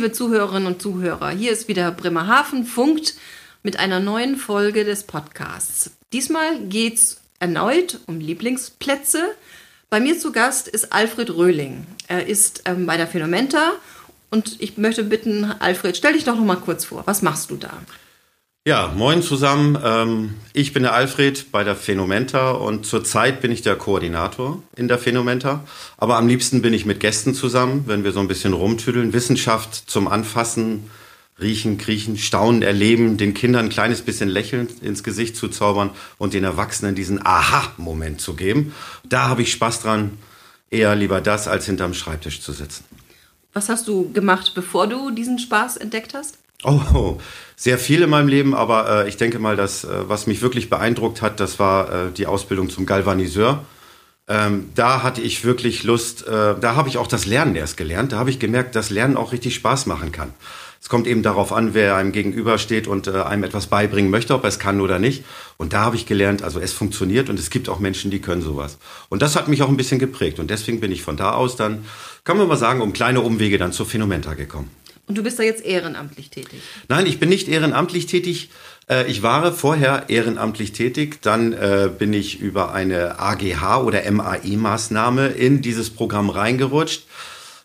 liebe Zuhörerinnen und Zuhörer, hier ist wieder Bremerhaven funkt mit einer neuen Folge des Podcasts. Diesmal geht es erneut um Lieblingsplätze. Bei mir zu Gast ist Alfred Röhling. Er ist ähm, bei der Phänomenta und ich möchte bitten, Alfred, stell dich doch noch mal kurz vor. Was machst du da? Ja, moin zusammen. Ähm, ich bin der Alfred bei der Phänomenta und zurzeit bin ich der Koordinator in der Phänomenta. Aber am liebsten bin ich mit Gästen zusammen, wenn wir so ein bisschen rumtüdeln. Wissenschaft zum Anfassen, riechen, kriechen, staunen, erleben, den Kindern ein kleines bisschen Lächeln ins Gesicht zu zaubern und den Erwachsenen diesen Aha-Moment zu geben. Da habe ich Spaß dran. Eher lieber das, als hinterm Schreibtisch zu sitzen. Was hast du gemacht, bevor du diesen Spaß entdeckt hast? Oh, sehr viel in meinem Leben, aber äh, ich denke mal, dass äh, was mich wirklich beeindruckt hat, das war äh, die Ausbildung zum Galvaniseur. Ähm, da hatte ich wirklich Lust, äh, da habe ich auch das Lernen erst gelernt. Da habe ich gemerkt, dass Lernen auch richtig Spaß machen kann. Es kommt eben darauf an, wer einem gegenübersteht und äh, einem etwas beibringen möchte, ob er es kann oder nicht. Und da habe ich gelernt, also es funktioniert und es gibt auch Menschen, die können sowas. Und das hat mich auch ein bisschen geprägt. Und deswegen bin ich von da aus dann, kann man mal sagen, um kleine Umwege dann zur Phänomenta gekommen. Und du bist da jetzt ehrenamtlich tätig? Nein, ich bin nicht ehrenamtlich tätig. Äh, ich war vorher ehrenamtlich tätig. Dann äh, bin ich über eine AGH oder MAI-Maßnahme in dieses Programm reingerutscht.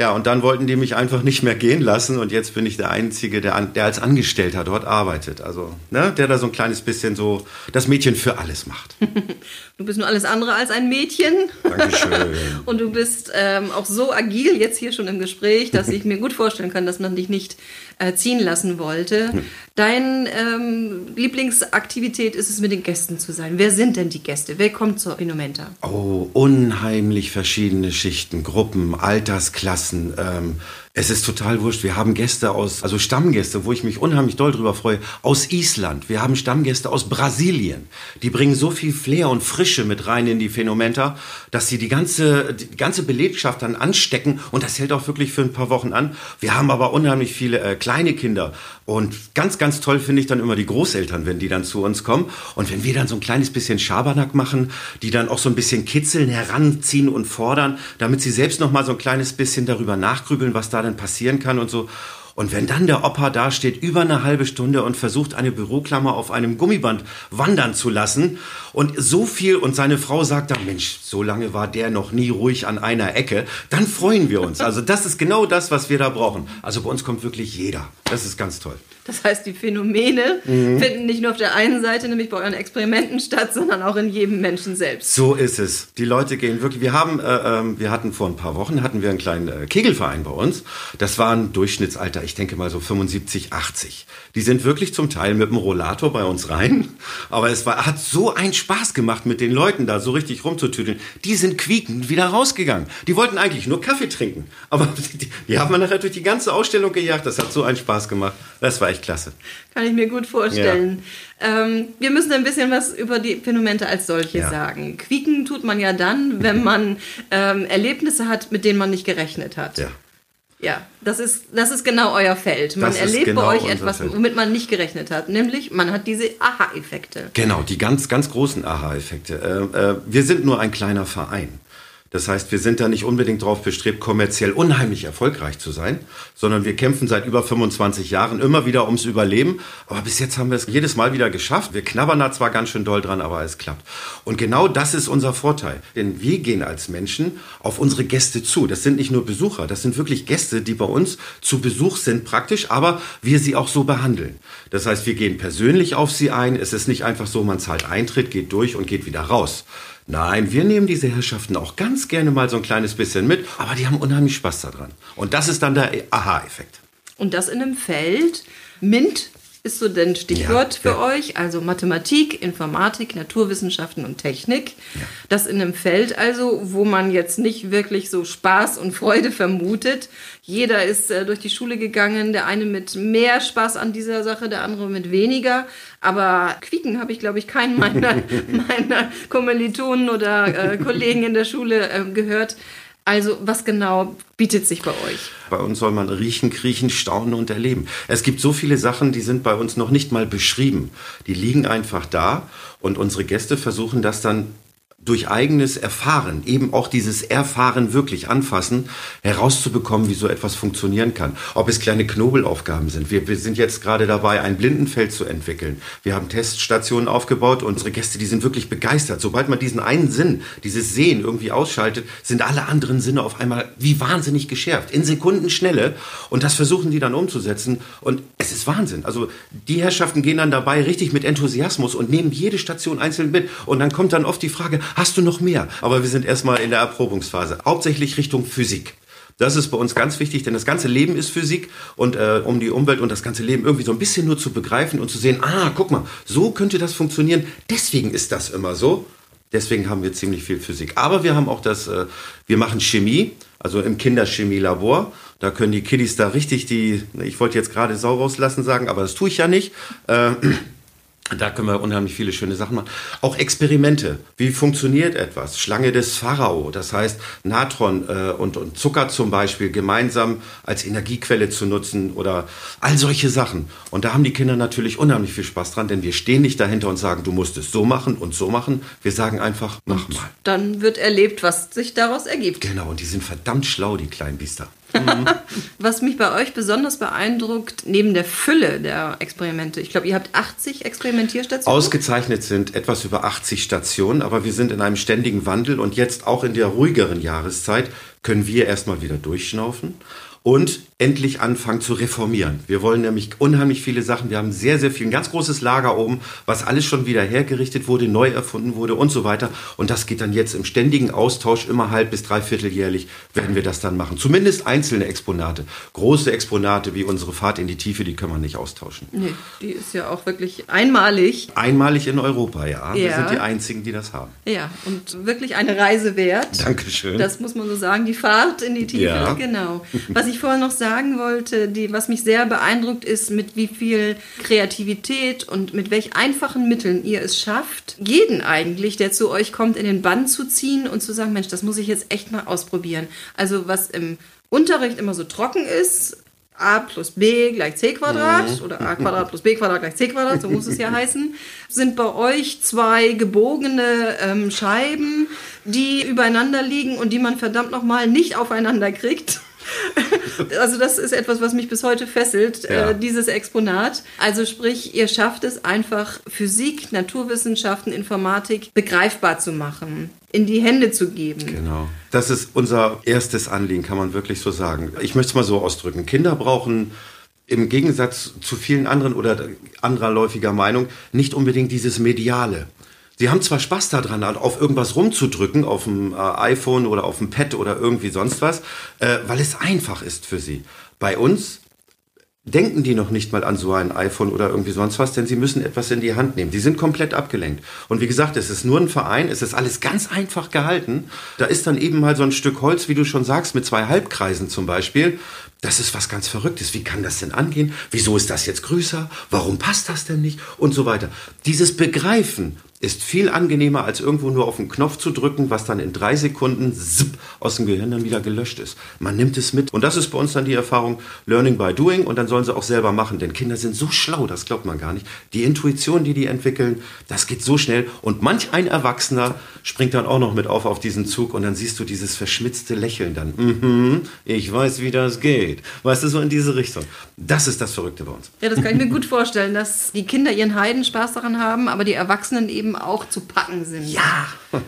Ja, und dann wollten die mich einfach nicht mehr gehen lassen und jetzt bin ich der Einzige, der, der als Angestellter dort arbeitet. Also, ne, der da so ein kleines bisschen so das Mädchen für alles macht. du bist nur alles andere als ein Mädchen. Dankeschön. und du bist ähm, auch so agil jetzt hier schon im Gespräch, dass ich mir gut vorstellen kann, dass man dich nicht äh, ziehen lassen wollte. Hm. Deine ähm, Lieblingsaktivität ist es, mit den Gästen zu sein. Wer sind denn die Gäste? Wer kommt zur Inumenta? Oh, unheimlich verschiedene Schichten, Gruppen, Altersklassen. Ähm, es ist total wurscht. Wir haben Gäste aus, also Stammgäste, wo ich mich unheimlich doll drüber freue, aus Island. Wir haben Stammgäste aus Brasilien. Die bringen so viel Flair und Frische mit rein in die Phänomenta, dass sie die ganze, die ganze Belegschaft dann anstecken und das hält auch wirklich für ein paar Wochen an. Wir haben aber unheimlich viele äh, kleine Kinder und ganz, ganz toll finde ich dann immer die Großeltern, wenn die dann zu uns kommen und wenn wir dann so ein kleines bisschen Schabernack machen, die dann auch so ein bisschen kitzeln, heranziehen und fordern, damit sie selbst noch mal so ein kleines bisschen darüber nachgrübeln, was da dann passieren kann und so. Und wenn dann der Opa da steht, über eine halbe Stunde und versucht, eine Büroklammer auf einem Gummiband wandern zu lassen und so viel und seine Frau sagt dann, Mensch, so lange war der noch nie ruhig an einer Ecke, dann freuen wir uns. Also das ist genau das, was wir da brauchen. Also bei uns kommt wirklich jeder. Das ist ganz toll. Das heißt, die Phänomene mhm. finden nicht nur auf der einen Seite, nämlich bei euren Experimenten statt, sondern auch in jedem Menschen selbst. So ist es. Die Leute gehen wirklich. Wir haben, äh, äh, wir hatten vor ein paar Wochen hatten wir einen kleinen äh, Kegelverein bei uns. Das war ein Durchschnittsalter, ich denke mal so 75, 80. Die sind wirklich zum Teil mit dem Rollator bei uns rein. Aber es war, hat so einen Spaß gemacht, mit den Leuten da so richtig rumzutüdeln. Die sind quiekend wieder rausgegangen. Die wollten eigentlich nur Kaffee trinken. Aber die, die haben wir nachher durch die ganze Ausstellung gejagt. Das hat so einen Spaß gemacht. Das war echt klasse. Kann ich mir gut vorstellen. Ja. Ähm, wir müssen ein bisschen was über die Phänomene als solche ja. sagen. Quieken tut man ja dann, wenn man ähm, Erlebnisse hat, mit denen man nicht gerechnet hat. Ja. Ja, das ist, das ist genau euer Feld. Man das erlebt genau bei euch etwas, Feld. womit man nicht gerechnet hat. Nämlich, man hat diese Aha-Effekte. Genau, die ganz, ganz großen Aha-Effekte. Äh, äh, wir sind nur ein kleiner Verein. Das heißt, wir sind da nicht unbedingt darauf bestrebt, kommerziell unheimlich erfolgreich zu sein, sondern wir kämpfen seit über 25 Jahren immer wieder ums Überleben. Aber bis jetzt haben wir es jedes Mal wieder geschafft. Wir knabbern da zwar ganz schön doll dran, aber es klappt. Und genau das ist unser Vorteil. Denn wir gehen als Menschen auf unsere Gäste zu. Das sind nicht nur Besucher, das sind wirklich Gäste, die bei uns zu Besuch sind praktisch, aber wir sie auch so behandeln. Das heißt, wir gehen persönlich auf sie ein. Es ist nicht einfach so, man zahlt Eintritt, geht durch und geht wieder raus Nein, wir nehmen diese Herrschaften auch ganz gerne mal so ein kleines bisschen mit, aber die haben unheimlich Spaß daran. Und das ist dann der Aha-Effekt. Und das in einem Feld. MINT ist so denn Stichwort ja, für ja. euch, also Mathematik, Informatik, Naturwissenschaften und Technik. Ja. Das in einem Feld also, wo man jetzt nicht wirklich so Spaß und Freude vermutet. Jeder ist äh, durch die Schule gegangen, der eine mit mehr Spaß an dieser Sache, der andere mit weniger. Aber Quieken habe ich, glaube ich, keinen meiner, meiner Kommilitonen oder äh, Kollegen in der Schule äh, gehört. Also was genau bietet sich bei euch? Bei uns soll man riechen, kriechen, staunen und erleben. Es gibt so viele Sachen, die sind bei uns noch nicht mal beschrieben. Die liegen einfach da und unsere Gäste versuchen das dann durch eigenes Erfahren, eben auch dieses Erfahren wirklich anfassen, herauszubekommen, wie so etwas funktionieren kann. Ob es kleine Knobelaufgaben sind. Wir, wir sind jetzt gerade dabei, ein Blindenfeld zu entwickeln. Wir haben Teststationen aufgebaut. Unsere Gäste, die sind wirklich begeistert. Sobald man diesen einen Sinn, dieses Sehen irgendwie ausschaltet, sind alle anderen Sinne auf einmal wie wahnsinnig geschärft. In Sekundenschnelle. Und das versuchen die dann umzusetzen. Und es ist Wahnsinn. Also die Herrschaften gehen dann dabei richtig mit Enthusiasmus und nehmen jede Station einzeln mit. Und dann kommt dann oft die Frage, hast du noch mehr? Aber wir sind erstmal in der Erprobungsphase. Hauptsächlich Richtung Physik. Das ist bei uns ganz wichtig, denn das ganze Leben ist Physik und äh, um die Umwelt und das ganze Leben irgendwie so ein bisschen nur zu begreifen und zu sehen, ah, guck mal, so könnte das funktionieren. Deswegen ist das immer so. Deswegen haben wir ziemlich viel Physik. Aber wir haben auch das, äh, wir machen Chemie, also im Kinderchemielabor. Da können die Kiddies da richtig die, ich wollte jetzt gerade Sau rauslassen sagen, aber das tue ich ja nicht. Äh, da können wir unheimlich viele schöne Sachen machen. Auch Experimente. Wie funktioniert etwas? Schlange des Pharao. Das heißt, Natron äh, und, und Zucker zum Beispiel gemeinsam als Energiequelle zu nutzen oder all solche Sachen. Und da haben die Kinder natürlich unheimlich viel Spaß dran, denn wir stehen nicht dahinter und sagen, du musst es so machen und so machen. Wir sagen einfach, mach mal. Dann wird erlebt, was sich daraus ergibt. Genau, und die sind verdammt schlau, die kleinen Biester. Was mich bei euch besonders beeindruckt, neben der Fülle der Experimente, ich glaube, ihr habt 80 Experimentierstationen. Ausgezeichnet sind etwas über 80 Stationen, aber wir sind in einem ständigen Wandel und jetzt auch in der ruhigeren Jahreszeit können wir erstmal wieder durchschnaufen und endlich anfangen zu reformieren. Wir wollen nämlich unheimlich viele Sachen. Wir haben sehr, sehr viel, ein ganz großes Lager oben, was alles schon wieder hergerichtet wurde, neu erfunden wurde und so weiter. Und das geht dann jetzt im ständigen Austausch, immer halb bis dreivierteljährlich werden wir das dann machen. Zumindest einzelne Exponate. Große Exponate wie unsere Fahrt in die Tiefe, die können wir nicht austauschen. Nee, die ist ja auch wirklich einmalig. Einmalig in Europa, ja. ja. Wir sind die Einzigen, die das haben. Ja, und wirklich eine Reise wert. Dankeschön. Das muss man so sagen, die Fahrt in die Tiefe, Ja. genau. Was ich vorher noch sagen wollte, die, was mich sehr beeindruckt ist, mit wie viel Kreativität und mit welch einfachen Mitteln ihr es schafft, jeden eigentlich, der zu euch kommt, in den Bann zu ziehen und zu sagen, Mensch, das muss ich jetzt echt mal ausprobieren. Also was im Unterricht immer so trocken ist, a plus b gleich c Quadrat oder a Quadrat plus b Quadrat gleich c Quadrat, so muss es ja heißen, sind bei euch zwei gebogene ähm, Scheiben, die übereinander liegen und die man verdammt nochmal nicht aufeinander kriegt. Also das ist etwas, was mich bis heute fesselt, Ja. äh, dieses Exponat. Also sprich, ihr schafft es einfach, Physik, Naturwissenschaften, Informatik begreifbar zu machen, in die Hände zu geben. Genau. Das ist unser erstes Anliegen, kann man wirklich so sagen. Ich möchte es mal so ausdrücken. Kinder brauchen im Gegensatz zu vielen anderen oder anderer läufiger Meinung nicht unbedingt dieses Mediale. Sie haben zwar Spaß daran, auf irgendwas rumzudrücken, auf dem äh, iPhone oder auf dem Pad oder irgendwie sonst was, äh, weil es einfach ist für sie. Bei uns denken die noch nicht mal an so ein iPhone oder irgendwie sonst was, denn sie müssen etwas in die Hand nehmen. Die sind komplett abgelenkt. Und wie gesagt, es ist nur ein Verein, es ist alles ganz einfach gehalten. Da ist dann eben mal so ein Stück Holz, wie du schon sagst, mit zwei Halbkreisen zum Beispiel. Das ist was ganz Verrücktes. Wie kann das denn angehen? Wieso ist das jetzt größer? Warum passt das denn nicht? Und so weiter. Dieses Begreifen ist viel angenehmer, als irgendwo nur auf den Knopf zu drücken, was dann in drei Sekunden zipp, aus dem Gehirn dann wieder gelöscht ist. Man nimmt es mit. Und das ist bei uns dann die Erfahrung Learning by Doing und dann sollen sie auch selber machen. Denn Kinder sind so schlau, das glaubt man gar nicht. Die Intuition, die die entwickeln, das geht so schnell. Und manch ein Erwachsener springt dann auch noch mit auf auf diesen Zug und dann siehst du dieses verschmitzte Lächeln dann. Mhm, ich weiß, wie das geht. Weißt du, so in diese Richtung. Das ist das Verrückte bei uns. Ja, das kann ich mir gut vorstellen, dass die Kinder ihren Heidenspaß daran haben, aber die Erwachsenen eben auch zu packen sind. Ja.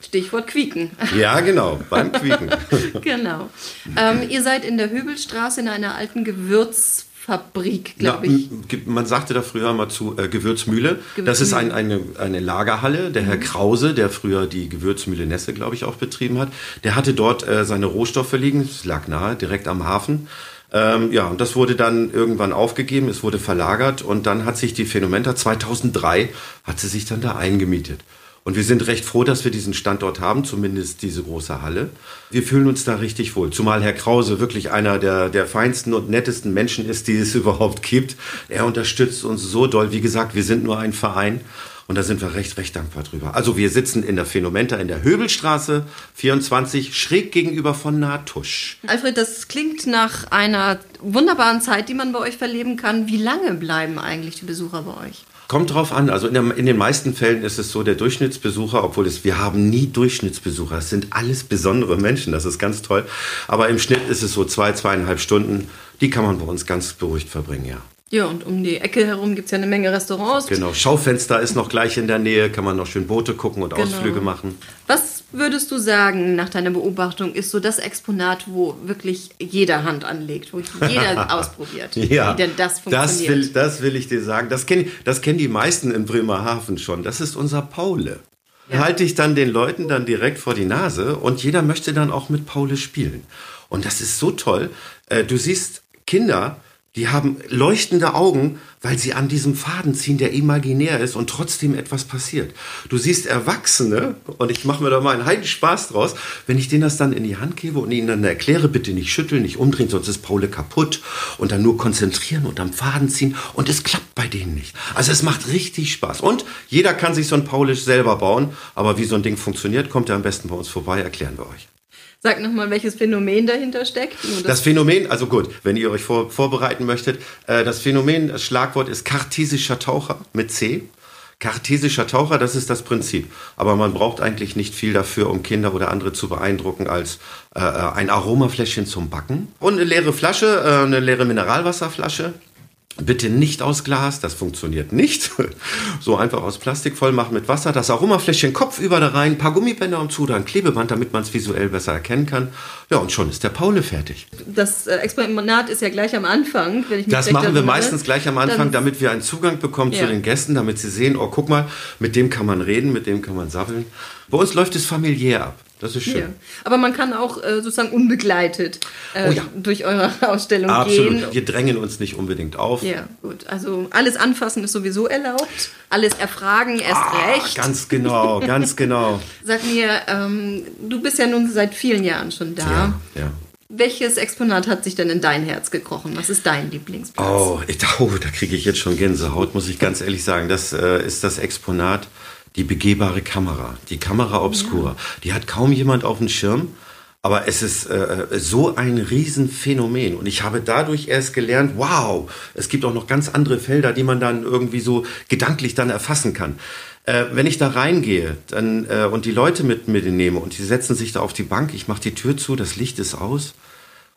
Stichwort Quieken. Ja, genau, beim Quieken. genau. Ähm, ihr seid in der Höbelstraße in einer alten Gewürzfabrik, glaube ich. Man sagte da früher mal zu äh, Gewürzmühle. Das ist ein, eine, eine Lagerhalle. Der Mhm. Herr Krause, der früher die Gewürzmühle Nesse, glaube ich, auch betrieben hat, der hatte dort äh, seine Rohstoffe liegen. Es lag nahe, direkt am Hafen. Ähm, ja, und das wurde dann irgendwann aufgegeben, es wurde verlagert und dann hat sich die Phänomenta 2003 hat sie sich dann da eingemietet. Und wir sind recht froh, dass wir diesen Standort haben, zumindest diese große Halle. Wir fühlen uns da richtig wohl. Zumal Herr Krause wirklich einer der, der feinsten und nettesten Menschen ist, die es überhaupt gibt. Er unterstützt uns so doll. Wie gesagt, wir sind nur ein Verein. Und da sind wir recht, recht dankbar drüber. Also wir sitzen in der Phänomenta in der Höbelstraße 24, schräg gegenüber von Natusch. Alfred, das klingt nach einer wunderbaren Zeit, die man bei euch verleben kann. Wie lange bleiben eigentlich die Besucher bei euch? kommt drauf an. Also in, der, in, den meisten Fällen ist es so, der Durchschnittsbesucher, obwohl es, wir haben nie Durchschnittsbesucher. Es sind alles besondere Menschen. Das ist ganz toll. Aber im Schnitt ist es so zwei, zweieinhalb Stunden. Die kann man bei uns ganz beruhigt verbringen, ja. Ja, und um die Ecke herum gibt es ja eine Menge Restaurants. Genau, Schaufenster ist noch gleich in der Nähe, kann man noch schön Boote gucken und genau. Ausflüge machen. Was würdest du sagen, nach deiner Beobachtung, ist so das Exponat, wo wirklich jeder Hand anlegt, wo jeder ausprobiert, ja, wie denn das funktioniert? Das will, das will ich dir sagen. Das kennen das kennen die meisten in Bremerhaven schon. Das ist unser Paule. Ja. Halte ich dann den Leuten dann direkt vor die Nase und jeder möchte dann auch mit Paule spielen. Und das ist so toll. Äh, du siehst Kinder, die haben leuchtende Augen, weil sie an diesem Faden ziehen, der imaginär ist und trotzdem etwas passiert. Du siehst Erwachsene, und ich mache mir da mal einen heiden Spaß draus, wenn ich denen das dann in die Hand gebe und ihnen dann erkläre, bitte nicht schütteln, nicht umdrehen, sonst ist Paule kaputt und dann nur konzentrieren und am Faden ziehen und es klappt bei denen nicht. Also es macht richtig Spaß. Und jeder kann sich so ein Paulisch selber bauen, aber wie so ein Ding funktioniert, kommt er am besten bei uns vorbei, erklären wir euch. Sag nochmal, welches Phänomen dahinter steckt. Das, das, Phänomen, also gut, wenn ihr euch vor, vorbereiten möchtet, äh, das Phänomen, das Schlagwort ist kartesischer Taucher mit C. Kartesischer Taucher, das ist das Prinzip. Aber man braucht eigentlich nicht viel dafür, um Kinder oder andere zu beeindrucken, als äh, äh ein Aromafläschchen zum Backen und eine leere Flasche, äh, eine leere Mineralwasserflasche Bitte nicht aus Glas, das funktioniert nicht. So einfach aus Plastik voll machen mit Wasser, das Aromafläschchen Kopf über da rein, paar Gummibänder und zu, dann Klebeband, damit man es visuell besser erkennen kann. Ja, und schon ist der Paule fertig. Das äh, Exponat ist ja gleich am Anfang. Wenn ich das machen wir meistens gleich am Anfang, damit wir einen Zugang bekommen ja. zu den Gästen, damit sie sehen, oh, guck mal, mit dem kann man reden, mit dem kann man sabbeln. Bei uns läuft es familiär ab. Das ist schön. Ja. Aber man kann auch äh, sozusagen unbegleitet äh, oh ja. durch eure Ausstellung Absolut. gehen. Wir drängen uns nicht unbedingt auf. Ja, gut. Also alles anfassen ist sowieso erlaubt. Alles erfragen erst ah, recht. Ganz genau, ganz genau. Sag mir, ähm, du bist ja nun seit vielen Jahren schon da. Ja, ja. Welches Exponat hat sich denn in dein Herz gekrochen? Was ist dein Lieblingsplatz? Oh, ich, oh da kriege ich jetzt schon Gänsehaut, muss ich ganz ehrlich sagen. Das äh, ist das Exponat die begehbare Kamera, die Kamera Obscura. Ja. Die hat kaum jemand auf dem Schirm. Aber es ist äh, so ein Riesenphänomen. Und ich habe dadurch erst gelernt, wow, es gibt auch noch ganz andere Felder, die man dann irgendwie so gedanklich dann erfassen kann. Äh, wenn ich da reingehe dann, äh, und die Leute mit mir nehme und die setzen sich da auf die Bank, ich mache die Tür zu, das Licht ist aus.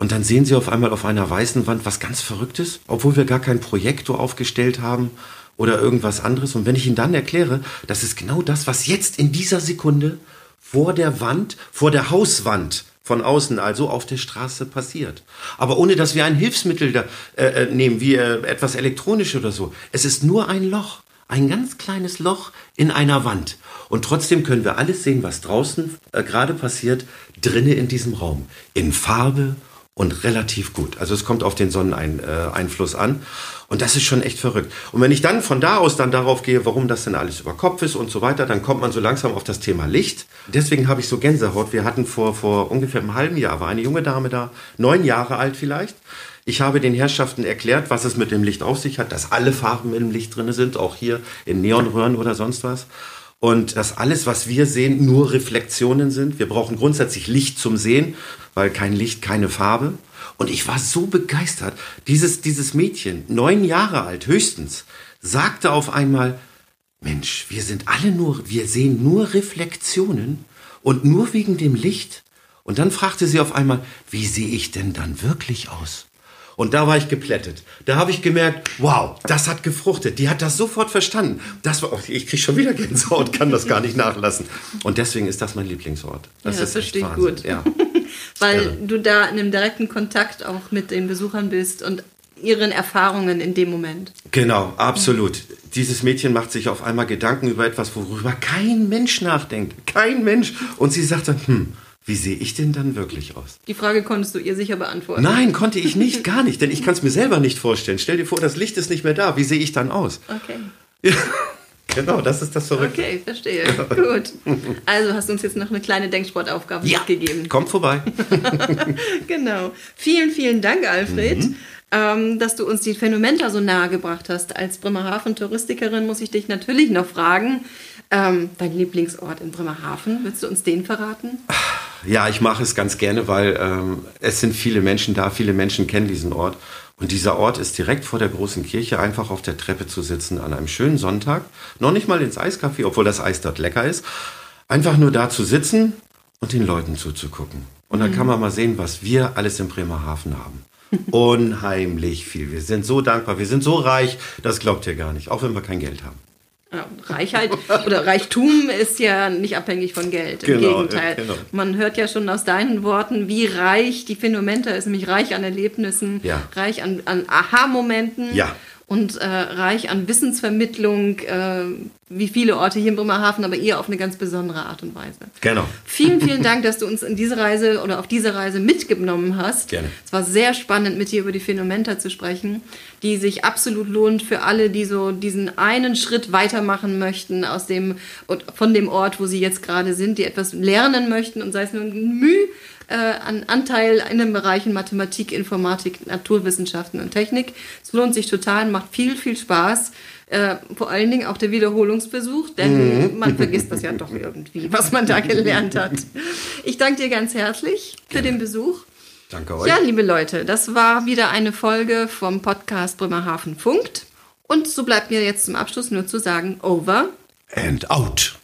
Und dann sehen sie auf einmal auf einer weißen Wand was ganz Verrücktes, obwohl wir gar keinen Projektor aufgestellt haben oder irgendwas anderes. Und wenn ich Ihnen dann erkläre, das ist genau das, was jetzt in dieser Sekunde vor der Wand, vor der Hauswand von außen, also auf der Straße passiert. Aber ohne dass wir ein Hilfsmittel da, äh, äh nehmen, wie äh, etwas elektronisch oder so. Es ist nur ein Loch, ein ganz kleines Loch in einer Wand. Und trotzdem können wir alles sehen, was draußen äh, gerade passiert, drinnen in diesem Raum. In Farbe und relativ gut. Also es kommt auf den Sonneneinfluss an. Und das ist schon echt verrückt. Und wenn ich dann von da aus dann darauf gehe, warum das denn alles über Kopf ist und so weiter, dann kommt man so langsam auf das Thema Licht. Deswegen habe ich so Gänsehaut. Wir hatten vor, vor ungefähr einem halben Jahr, war eine junge Dame da, neun Jahre alt vielleicht. Ich habe den Herrschaften erklärt, was es mit dem Licht auf sich hat, dass alle Farben im Licht drin sind, auch hier in Neonröhren oder sonst was. Und dass alles, was wir sehen, nur Reflexionen sind. Wir brauchen grundsätzlich Licht zum Sehen, weil kein Licht, keine Farbe. Und ich war so begeistert. Dieses, dieses Mädchen, neun Jahre alt höchstens, sagte auf einmal, Mensch, wir sind alle nur, wir sehen nur Reflexionen und nur wegen dem Licht. Und dann fragte sie auf einmal, wie sehe ich denn dann wirklich aus? Und da war ich geplättet. Da habe ich gemerkt, wow, das hat gefruchtet. Die hat das sofort verstanden. Das war, ich kriege schon wieder Gänsehaut, kann das gar nicht nachlassen. Und deswegen ist das mein Lieblingsort. Das ja, ist das verstehe ich gut. Ja. Weil ja. du da in einem direkten Kontakt auch mit den Besuchern bist und ihren Erfahrungen in dem Moment. Genau, absolut. Dieses Mädchen macht sich auf einmal Gedanken über etwas, worüber kein Mensch nachdenkt. Kein Mensch. Und sie sagt dann, hm, wie sehe ich denn dann wirklich aus? Die Frage konntest du ihr sicher beantworten. Nein, konnte ich nicht, gar nicht, denn ich kann es mir selber nicht vorstellen. Stell dir vor, das Licht ist nicht mehr da. Wie sehe ich dann aus? Okay. Ja, genau, das ist das Verrückte. Okay, verstehe. Gut. Also hast du uns jetzt noch eine kleine Denksportaufgabe ja, mitgegeben. Kommt vorbei. genau. Vielen, vielen Dank, Alfred. Mhm. Ähm, dass du uns die Phänomenta so nahe gebracht hast. Als Bremerhaven-Touristikerin muss ich dich natürlich noch fragen, ähm, dein Lieblingsort in Bremerhaven, willst du uns den verraten? Ja, ich mache es ganz gerne, weil ähm, es sind viele Menschen da, viele Menschen kennen diesen Ort. Und dieser Ort ist direkt vor der großen Kirche, einfach auf der Treppe zu sitzen an einem schönen Sonntag. Noch nicht mal ins Eiscafé, obwohl das Eis dort lecker ist. Einfach nur da zu sitzen und den Leuten zuzugucken. Und dann mhm. kann man mal sehen, was wir alles in Bremerhaven haben. Unheimlich viel. Wir sind so dankbar, wir sind so reich, das glaubt ihr gar nicht, auch wenn wir kein Geld haben. Ja, Reichheit oder Reichtum ist ja nicht abhängig von Geld. Im genau, Gegenteil. Genau. Man hört ja schon aus deinen Worten, wie reich die Phänomenta ist, nämlich reich an Erlebnissen, ja. reich an, an Aha-Momenten. Ja und äh, reich an Wissensvermittlung, äh, wie viele Orte hier in Bremerhaven, aber ihr auf eine ganz besondere Art und Weise. Genau. Vielen, vielen Dank, dass du uns in diese Reise oder auf diese Reise mitgenommen hast. Gerne. Es war sehr spannend, mit dir über die Phänomenta zu sprechen, die sich absolut lohnt für alle, die so diesen einen Schritt weitermachen möchten aus dem von dem Ort, wo sie jetzt gerade sind, die etwas lernen möchten und sei es nur ein Mühe äh, an Anteil in den Bereichen Mathematik, Informatik, Naturwissenschaften und Technik. Es lohnt sich total, macht viel, viel Spaß. Äh, vor allen Dingen auch der Wiederholungsbesuch, denn mhm. man vergisst das ja doch irgendwie, was man da gelernt hat. Ich danke dir ganz herzlich für den Besuch. Danke euch. Ja, liebe Leute, das war wieder eine Folge vom Podcast Bremerhaven Funkt. Und so bleibt mir jetzt zum Abschluss nur zu sagen, over and out.